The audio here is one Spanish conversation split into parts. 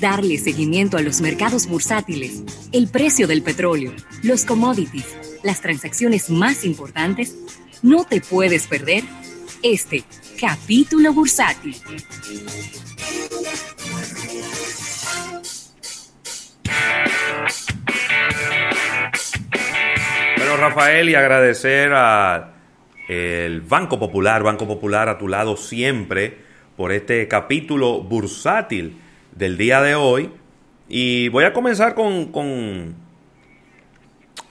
darle seguimiento a los mercados bursátiles, el precio del petróleo, los commodities, las transacciones más importantes, no te puedes perder este capítulo bursátil. Bueno, Rafael, y agradecer a el Banco Popular, Banco Popular a tu lado siempre por este capítulo bursátil del día de hoy. Y voy a comenzar con, con,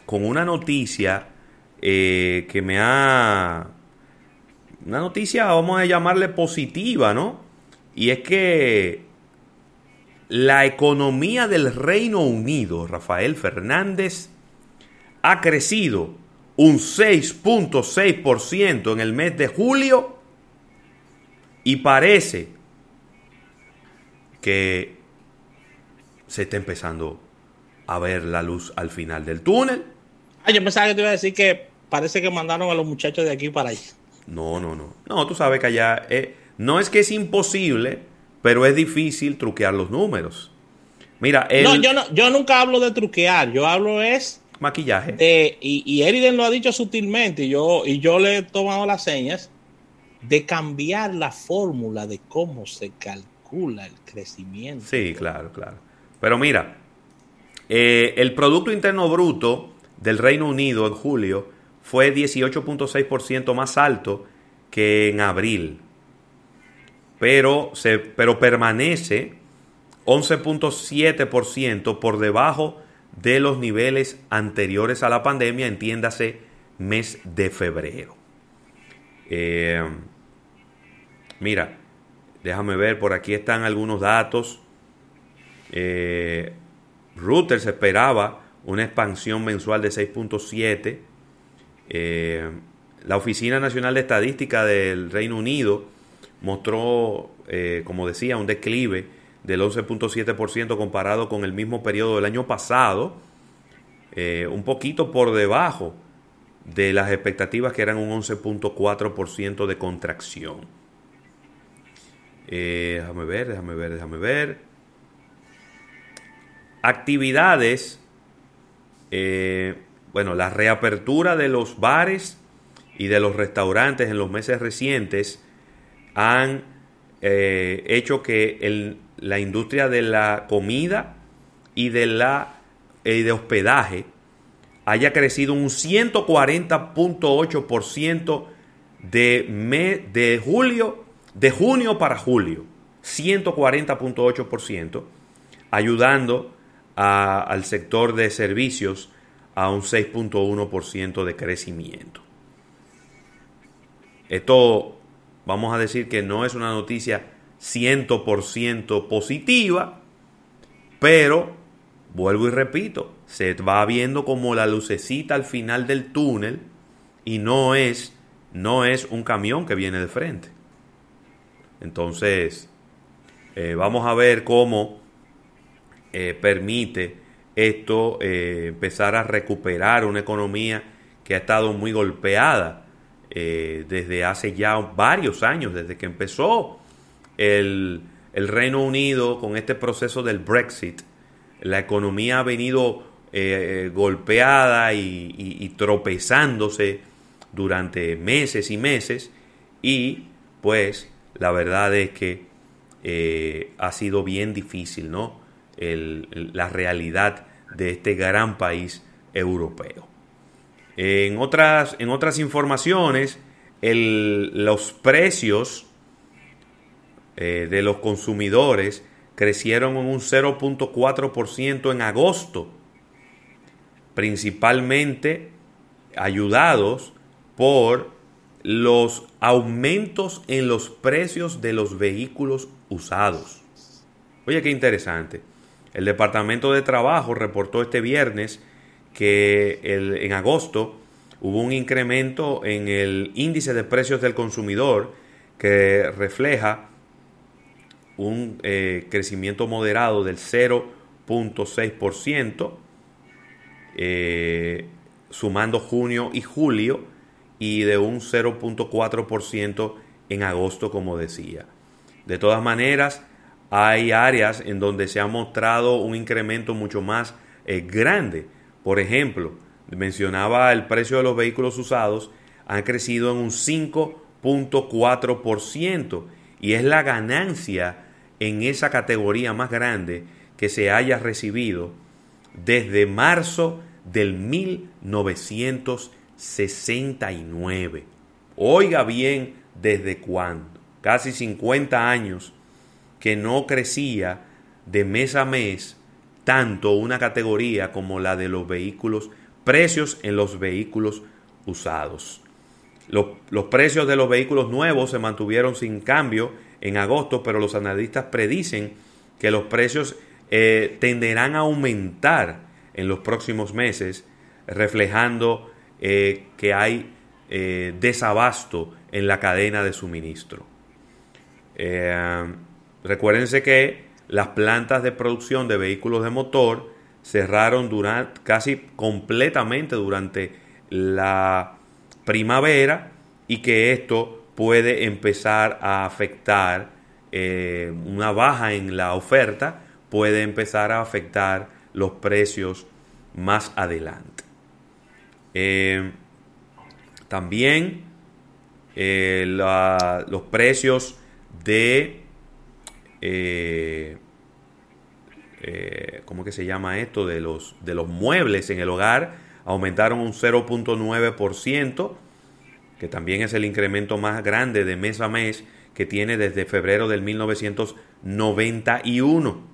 una noticia eh, que me ha... Una noticia, vamos a llamarle positiva, ¿no? Y es que la economía del Reino Unido, Rafael Fernández, ha crecido un 6.6% en el mes de julio y parece que se está empezando a ver la luz al final del túnel. Ah, yo pensaba que te iba a decir que parece que mandaron a los muchachos de aquí para allá. No, no, no. No, tú sabes que allá eh, no es que es imposible, pero es difícil truquear los números. Mira, no, yo no, yo nunca hablo de truquear, yo hablo es maquillaje. y, y Eriden lo ha dicho sutilmente, y yo, y yo le he tomado las señas de cambiar la fórmula de cómo se calcula Sí, claro, claro. Pero mira, eh, el Producto Interno Bruto del Reino Unido en julio fue 18.6% más alto que en abril, pero, se, pero permanece 11.7% por debajo de los niveles anteriores a la pandemia, entiéndase mes de febrero. Eh, mira, déjame ver, por aquí están algunos datos. Eh, Reuters esperaba una expansión mensual de 6.7. Eh, la Oficina Nacional de Estadística del Reino Unido mostró, eh, como decía, un declive del 11.7% comparado con el mismo periodo del año pasado, un poquito por debajo de las expectativas que eran un 11.4% de contracción. Déjame ver, déjame ver, déjame ver. Actividades, eh, bueno, la reapertura de los bares y de los restaurantes en los meses recientes han eh, hecho que la industria de la comida y de la y de hospedaje haya crecido un 140.8% de, de julio, de junio para julio, 140.8%, ayudando al sector de servicios a un 6.1% de crecimiento. Esto vamos a decir que no es una noticia 100% positiva, pero vuelvo y repito, se va viendo como la lucecita al final del túnel y no es no es un camión que viene de frente. Entonces, eh, vamos a ver cómo eh, permite esto eh, empezar a recuperar una economía que ha estado muy golpeada desde hace ya varios años, desde que empezó el, Reino Unido con este proceso del Brexit. La economía ha venido golpeada y, tropezándose durante meses y meses y pues la verdad es que ha sido bien difícil, ¿no? la realidad de este gran país europeo. En otras, en otras informaciones, los precios eh, de los consumidores crecieron en un 0.4% en agosto, principalmente ayudados por los aumentos en los precios de los vehículos usados. Oye, qué interesante. El Departamento de Trabajo reportó este viernes que en agosto hubo un incremento en el índice de precios del consumidor que refleja un eh, crecimiento moderado del 0.6%, eh, sumando junio y julio, y de un 0.4% en agosto, como decía. De todas maneras, hay áreas en donde se ha mostrado un incremento mucho más eh, grande. Por ejemplo, mencionaba el precio de los vehículos usados, han crecido en un 5.4% y es la ganancia en esa categoría más grande que se haya recibido desde marzo del 1969. Oiga bien, ¿desde cuándo? Casi 50 años que no crecía de mes a mes tanto una categoría como la de los vehículos, precios en los vehículos usados. Los, los, precios de los vehículos nuevos se mantuvieron sin cambio en agosto, pero los analistas predicen que los precios eh, tenderán a aumentar en los próximos meses, reflejando eh, que hay eh, desabasto en la cadena de suministro. recuérdense que las plantas de producción de vehículos de motor cerraron casi completamente durante la primavera y que esto puede empezar a afectar una baja en la oferta puede empezar a afectar los precios más adelante. Eh, también eh, los precios de eh, ¿cómo que se llama esto? De los, de los muebles en el hogar aumentaron un 0.9%, que también es el incremento más grande de mes a mes que tiene desde febrero del 1991.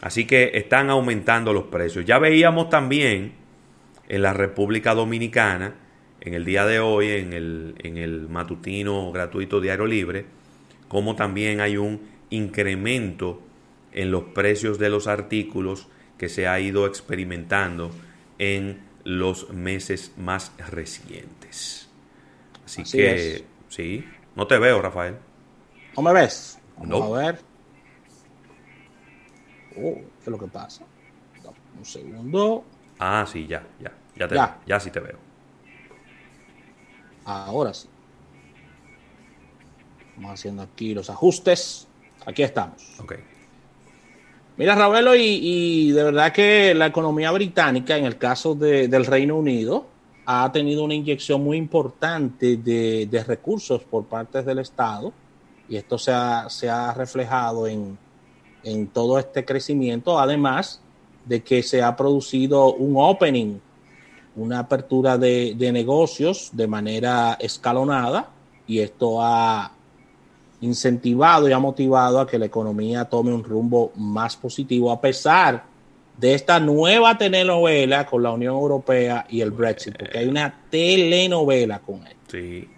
Así que están aumentando los precios. Ya veíamos también en la República Dominicana, en el día de hoy, en el, en el matutino gratuito Diario Libre, como también hay un incremento en los precios de los artículos que se ha ido experimentando en los meses más recientes. Así, que, sí, no te veo, Rafael. ¿No me ves? Vamos a ver. Oh, ¿qué es lo que pasa? Un segundo. Ah, sí, ya, ya. Ya, te ya. ya sí te veo. Ahora sí. Vamos haciendo aquí los ajustes. Aquí estamos. Ok. Mira, Ravelo, y, de verdad que la economía británica, en el caso del Reino Unido, ha tenido una inyección muy importante de, recursos por parte del Estado, y esto se se ha reflejado en, en todo este crecimiento, además de que se ha producido un opening, una apertura de, negocios de manera escalonada y esto ha incentivado y ha motivado a que la economía tome un rumbo más positivo a pesar de esta nueva telenovela con la Unión Europea y el Brexit, porque hay una telenovela con él. Sí.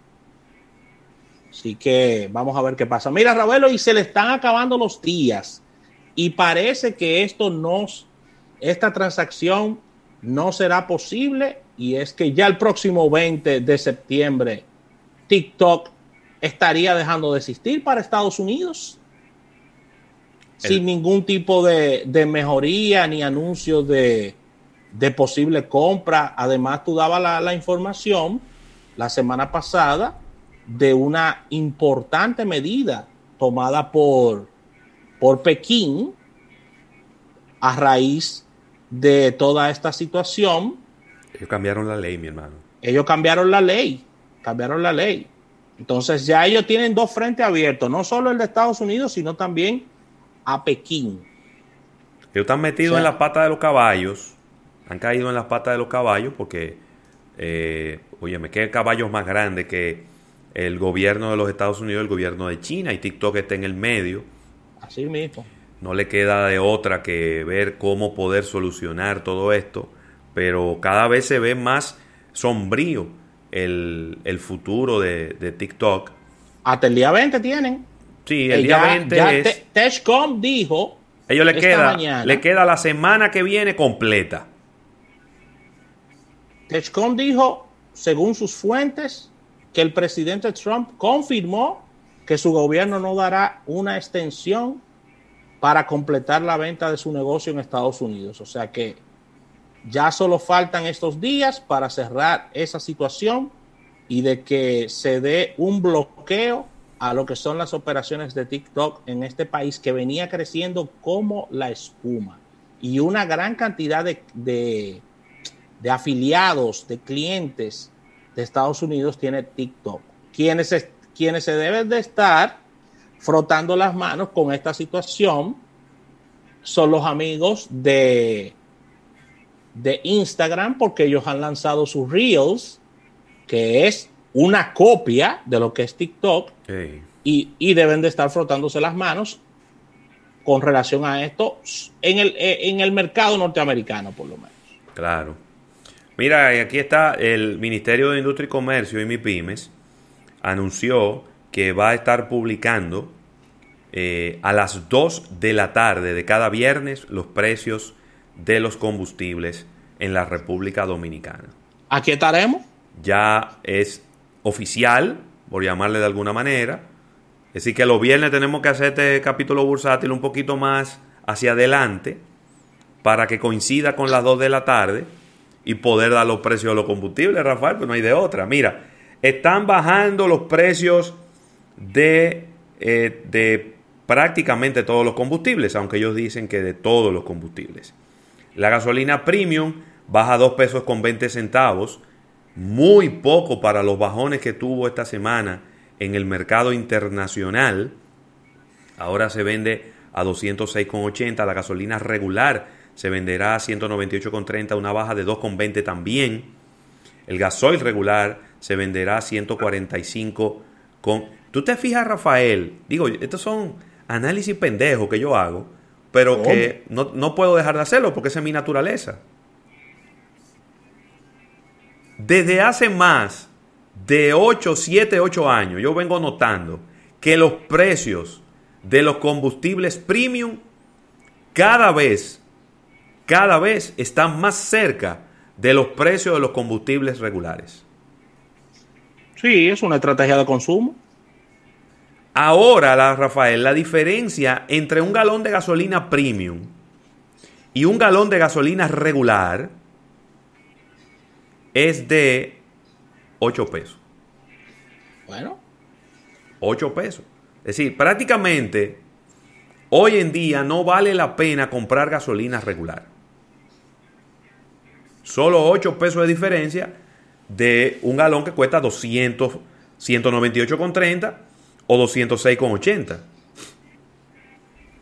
Así que vamos a ver qué pasa. Mira, Ravelo, y se le están acabando los días y parece que esto no, esta transacción no será posible y es que ya el próximo 20 de septiembre TikTok estaría dejando de existir para Estados Unidos sin ningún tipo de, mejoría ni anuncio de, posible compra. Además, tú dabas la, la información la semana pasada de una importante medida tomada por por Pekín a raíz de toda esta situación. Ellos cambiaron la ley, mi hermano. Ellos cambiaron la ley, cambiaron la ley. Entonces ya ellos tienen dos frentes abiertos, no solo el de Estados Unidos, sino también a Pekín. Ellos están metidos en la pata de los caballos, han caído en las patas de los caballos porque, eh, oye, me queda caballos más grandes que el gobierno de los Estados Unidos, el gobierno de China, y TikTok está en el medio Así mismo. No le queda de otra que ver cómo poder solucionar todo esto, pero cada vez se ve más sombrío el, futuro de, TikTok. Hasta el día 20 tienen. Sí, el día 20 es... Techcom dijo... Ellos le queda, le queda la semana que viene completa. Techcom dijo, según sus fuentes, que el presidente Trump confirmó que su gobierno no dará una extensión para completar la venta de su negocio en Estados Unidos. O sea que ya solo faltan estos días para cerrar esa situación y de que se dé un bloqueo a lo que son las operaciones de TikTok en este país que venía creciendo como la espuma y una gran cantidad de, de, de afiliados, de clientes de Estados Unidos tiene TikTok. Quienes, quienes se deben de estar frotando las manos con esta situación son los amigos de, de Instagram porque ellos han lanzado sus Reels, que es una copia de lo que es TikTok y, y deben de estar frotándose las manos con relación a esto en el, eh, en el mercado norteamericano, por lo menos. Claro. Mira, aquí está el Ministerio de Industria y Comercio y MIPIMES anunció que va a estar publicando eh, a las 2 de la tarde de cada viernes los precios de los combustibles en la República Dominicana. Aquí estaremos. Ya es oficial, por llamarle de alguna manera. Es decir, que los viernes tenemos que hacer este capítulo bursátil un poquito más hacia adelante para que coincida con las 2 de la tarde y poder dar los precios de los combustibles, Rafael, pues no hay de otra. Mira, están bajando los precios de, eh, de prácticamente todos los combustibles, aunque ellos dicen que de todos los combustibles. La gasolina premium baja 2 pesos con 20 centavos, muy poco para los bajones que tuvo esta semana en el mercado internacional. Ahora se vende a 206,80, la gasolina regular se venderá a 198,30, una baja de 2,20 también. El gasoil regular se venderá a 145 con... ¿Tú te fijas, Rafael? Digo, estos son análisis pendejos que yo hago, pero que no, no puedo dejar de hacerlo porque esa es mi naturaleza. Desde hace más de 8, 7, 8 años, yo vengo notando que los precios de los combustibles premium cada vez, cada vez están más cerca de los precios de los combustibles regulares. Sí, es una estrategia de consumo. Ahora, la, Rafael, la diferencia entre un galón de gasolina premium y un galón de gasolina regular es de 8 pesos. Bueno, 8 pesos. Es decir, prácticamente hoy en día no vale la pena comprar gasolina regular. Solo 8 pesos de diferencia de un galón que cuesta 200, 198,30 o 206,80.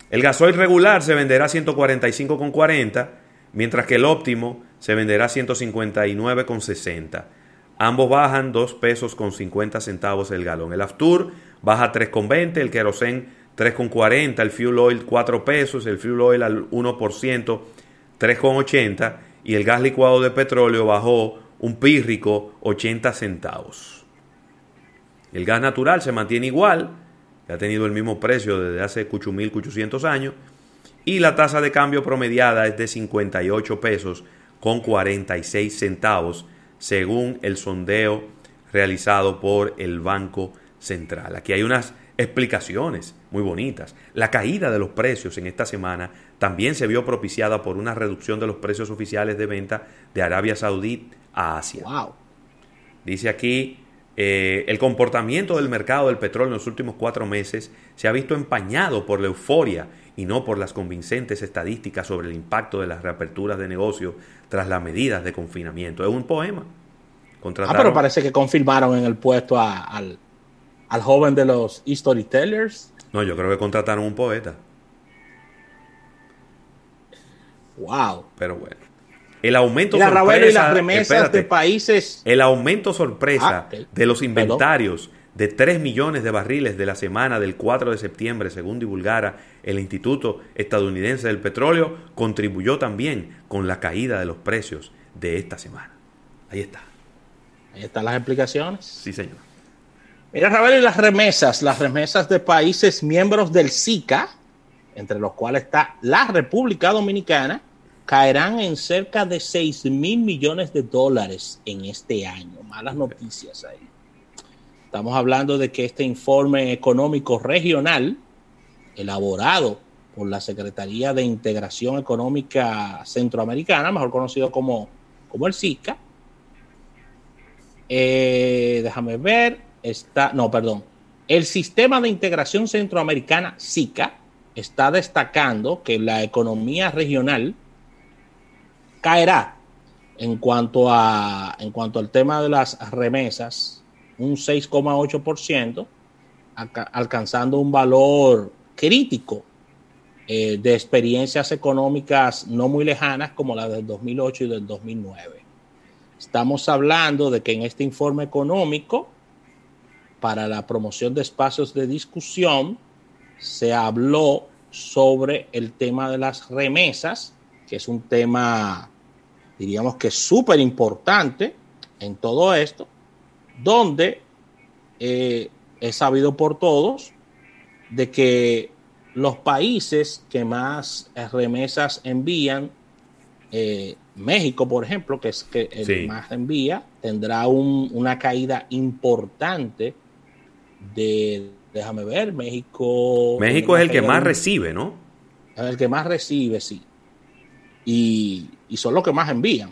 El gasoil regular se venderá a 145,40, mientras que el óptimo se venderá a 159,60. Ambos bajan 2 pesos con 50 centavos el galón. El Aftur baja 3,20, el Kerosene 3,40, el Fuel Oil 4 pesos, el Fuel Oil al 1% 3,80 y el gas licuado de petróleo bajó un pírrico 80 centavos. El gas natural se mantiene igual, ha tenido el mismo precio desde hace 8.800 años, y la tasa de cambio promediada es de 58 pesos con 46 centavos, según el sondeo realizado por el Banco Central. Aquí hay unas explicaciones muy bonitas. La caída de los precios en esta semana también se vio propiciada por una reducción de los precios oficiales de venta de Arabia Saudí a Asia. wow. Dice aquí, eh, el comportamiento del mercado del petróleo en los últimos cuatro meses se ha visto empañado por la euforia y no por las convincentes estadísticas sobre el impacto de las reaperturas de negocio tras las medidas de confinamiento. Es un poema. Ah, pero parece que confirmaron en el puesto a- al, al joven de los storytellers. No, yo creo que contrataron un poeta. Wow. Pero bueno. El aumento Ravelo y sorpresa- las remesas espérate. de países. El aumento sorpresa Ah, de los Perdón. inventarios de 3 millones de barriles de la semana del 4 de septiembre, según divulgara el Instituto Estadounidense del Petróleo, contribuyó también con la caída de los precios de esta semana. Ahí está. Ahí están las explicaciones. Sí, señor. Mira, Ravelo, y las remesas. Las remesas de países miembros del SICA, entre los cuales está la República Dominicana, caerán en cerca de 6 mil millones de dólares en este año. Malas noticias ahí. Estamos hablando de que este informe económico regional, elaborado por la Secretaría de Integración Económica Centroamericana, mejor conocido como, como el SICA, eh, déjame ver, está, no, perdón, El sistema de integración centroamericana, SICA, está destacando que la economía regional caerá en cuanto, a, en cuanto al tema de las remesas, un 6,8%, alcanzando un valor crítico eh, de experiencias económicas no muy lejanas como la del 2008 y del 2009. Estamos hablando de que en este informe económico para la promoción de espacios de discusión se habló sobre el tema de las remesas, que es un tema, diríamos que súper importante en todo esto, donde eh, es sabido por todos de que los países que más remesas envían, eh, México, por ejemplo, que es que el más envía, tendrá una caída importante de, déjame ver, México. México es el que más recibe, ¿no? Es el que más recibe, sí. Y, son los que más envían.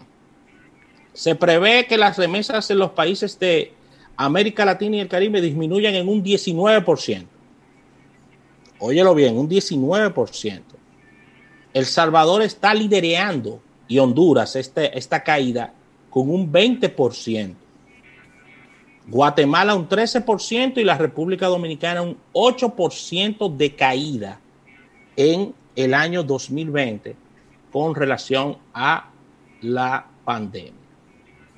Se prevé que las remesas en los países de América Latina y el Caribe disminuyan en un 19% óyelo bien, un 19%. El Salvador está lidereando y Honduras este, esta caída con un 20%. Guatemala un 13% y la República Dominicana un 8% de caída en el año 2020 con relación a la pandemia.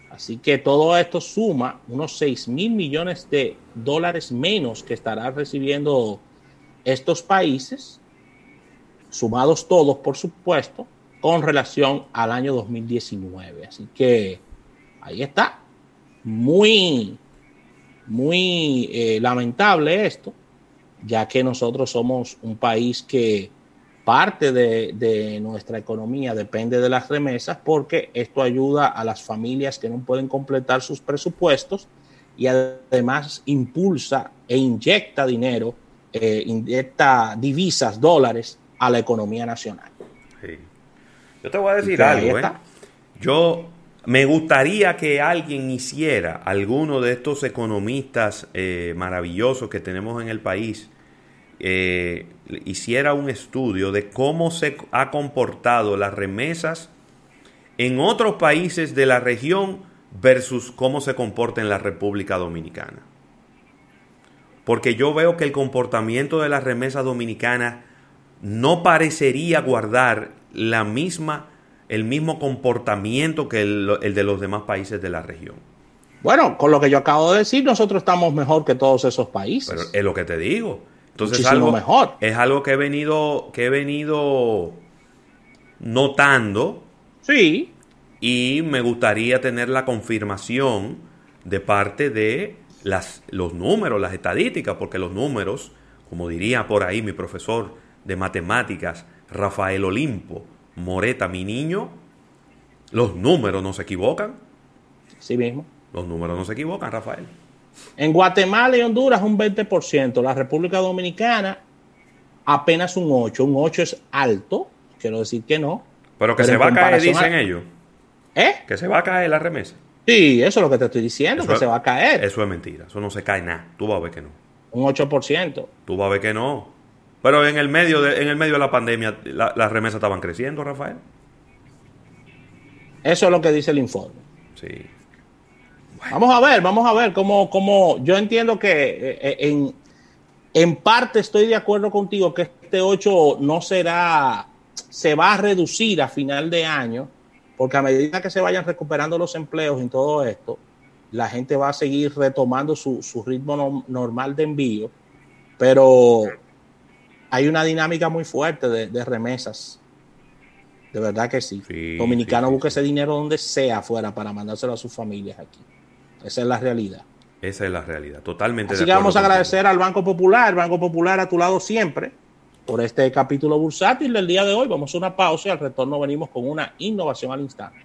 Así que todo esto suma unos 6 mil millones de dólares menos que estará recibiendo estos países, sumados todos, por supuesto, con relación al año 2019. Así que ahí está. Muy, muy eh, lamentable esto, ya que nosotros somos un país que parte de, de, nuestra economía depende de las remesas porque esto ayuda a las familias que no pueden completar sus presupuestos y además impulsa e inyecta dinero eh, inyecta divisas, dólares a la economía nacional. Yo te voy a decir algo. ¿eh? Yo me gustaría que alguien hiciera, alguno de estos economistas eh, maravillosos que tenemos en el país, hiciera un estudio de cómo se ha comportado las remesas en otros países de la región versus cómo se comporta en la República Dominicana porque yo veo que el comportamiento de la remesa dominicana no parecería guardar la misma, el mismo comportamiento que el, de los demás países de la región. Bueno, con lo que yo acabo de decir, nosotros estamos mejor que todos esos países. Pero es lo que te digo. Entonces es algo, mejor. es algo que he venido, que he venido notando. Sí. Y me gustaría tener la confirmación de parte de las, los números, las estadísticas, porque los números, como diría por ahí mi profesor de matemáticas, Rafael Olimpo, Moreta, mi niño, los números no se equivocan. Sí mismo. Los números no se equivocan, Rafael. En Guatemala y Honduras un 20%, la República Dominicana apenas un 8, un 8 es alto, quiero decir que no. Pero que se va a caer, dicen ellos. ¿Eh? Que se va a caer la remesa. Sí, eso es lo que te estoy diciendo, que se va a caer. Eso es mentira, eso no se cae nada. Tú vas a ver que no. Un 8%. Tú vas a ver que no. Pero en el medio de, en el medio de la pandemia, las remesas estaban creciendo, Rafael. Eso es lo que dice el informe. Sí. Vamos a ver, vamos a ver cómo, cómo yo entiendo que eh, eh, en, en parte estoy de acuerdo contigo que este 8 no será, se va a reducir a final de año porque a medida que se vayan recuperando los empleos en todo esto, la gente va a seguir retomando su, ritmo normal de envío, pero hay una dinámica muy fuerte de, remesas. De verdad que sí. Dominicano busca ese dinero donde sea afuera para mandárselo a sus familias aquí. Esa es la realidad. Esa es la realidad, totalmente. Así que vamos a agradecer al Banco Popular, Banco Popular a tu lado siempre por este capítulo bursátil del día de hoy. Vamos a una pausa y al retorno venimos con una innovación al instante.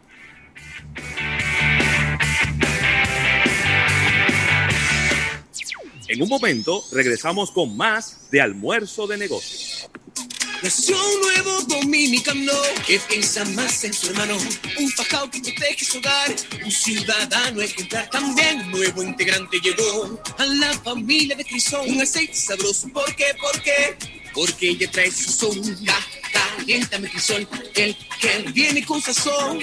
En un momento regresamos con más de almuerzo de negocios. Nació un nuevo dominicano que piensa más en su hermano. Un fajado que protege su hogar. Un ciudadano ejemplar. También un nuevo integrante llegó a la familia de Crisol. Un aceite sabroso. ¿Por qué? ¿Por qué? Porque ella trae su son. Caliéntame Crisol. El que viene con sazón.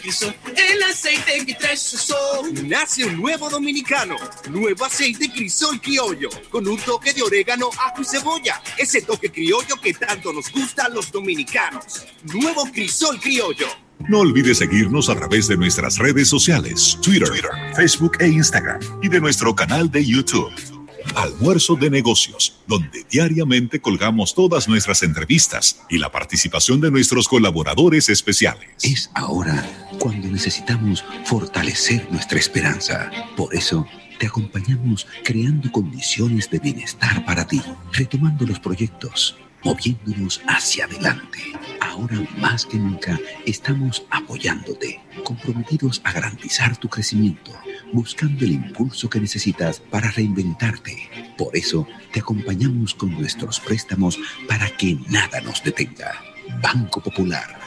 Crisol. El aceite que trae su son. Nace un nuevo dominicano. Nuevo aceite Crisol criollo. Con un toque de orégano, ajo y cebolla. Ese toque criollo que tanto nos gusta a los dominicanos. Nuevo Crisol criollo. No olvides seguirnos a través de nuestras redes sociales, Twitter, Facebook e Instagram, y de nuestro canal de YouTube. Almuerzo de negocios, donde diariamente colgamos todas nuestras entrevistas y la participación de nuestros colaboradores especiales. Es ahora cuando necesitamos fortalecer nuestra esperanza. Por eso, te acompañamos creando condiciones de bienestar para ti, retomando los proyectos, moviéndonos hacia adelante. Ahora más que nunca estamos apoyándote, comprometidos a garantizar tu crecimiento, buscando el impulso que necesitas para reinventarte. Por eso te acompañamos con nuestros préstamos para que nada nos detenga. Banco Popular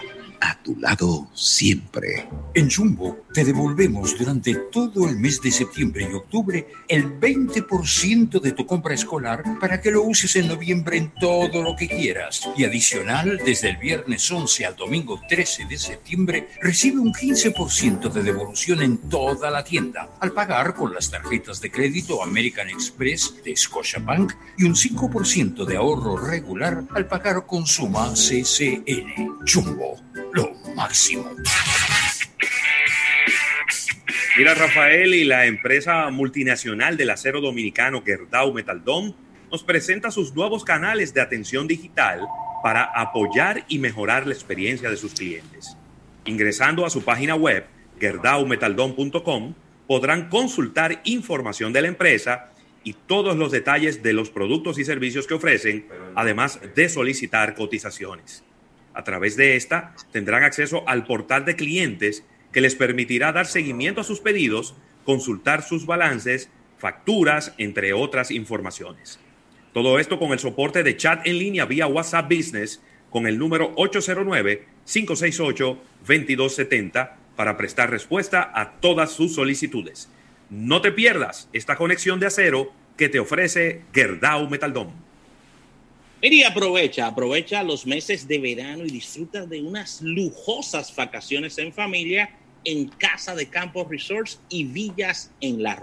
a tu lado siempre. En Jumbo te devolvemos durante todo el mes de septiembre y octubre el 20% de tu compra escolar para que lo uses en noviembre en todo lo que quieras. Y adicional, desde el viernes 11 al domingo 13 de septiembre, recibe un 15% de devolución en toda la tienda al pagar con las tarjetas de crédito American Express de Scotiabank y un 5% de ahorro regular al pagar con suma CCN. Jumbo lo máximo. Mira, Rafael, y la empresa multinacional del acero dominicano Gerdau Metaldom nos presenta sus nuevos canales de atención digital para apoyar y mejorar la experiencia de sus clientes. Ingresando a su página web, gerdaumetaldom.com, podrán consultar información de la empresa y todos los detalles de los productos y servicios que ofrecen, además de solicitar cotizaciones. A través de esta tendrán acceso al portal de clientes que les permitirá dar seguimiento a sus pedidos, consultar sus balances, facturas, entre otras informaciones. Todo esto con el soporte de chat en línea vía WhatsApp Business con el número 809-568-2270 para prestar respuesta a todas sus solicitudes. No te pierdas esta conexión de acero que te ofrece Gerdau Metaldom. Mira y aprovecha, aprovecha los meses de verano y disfruta de unas lujosas vacaciones en familia en Casa de Campos Resorts y Villas en La Romana.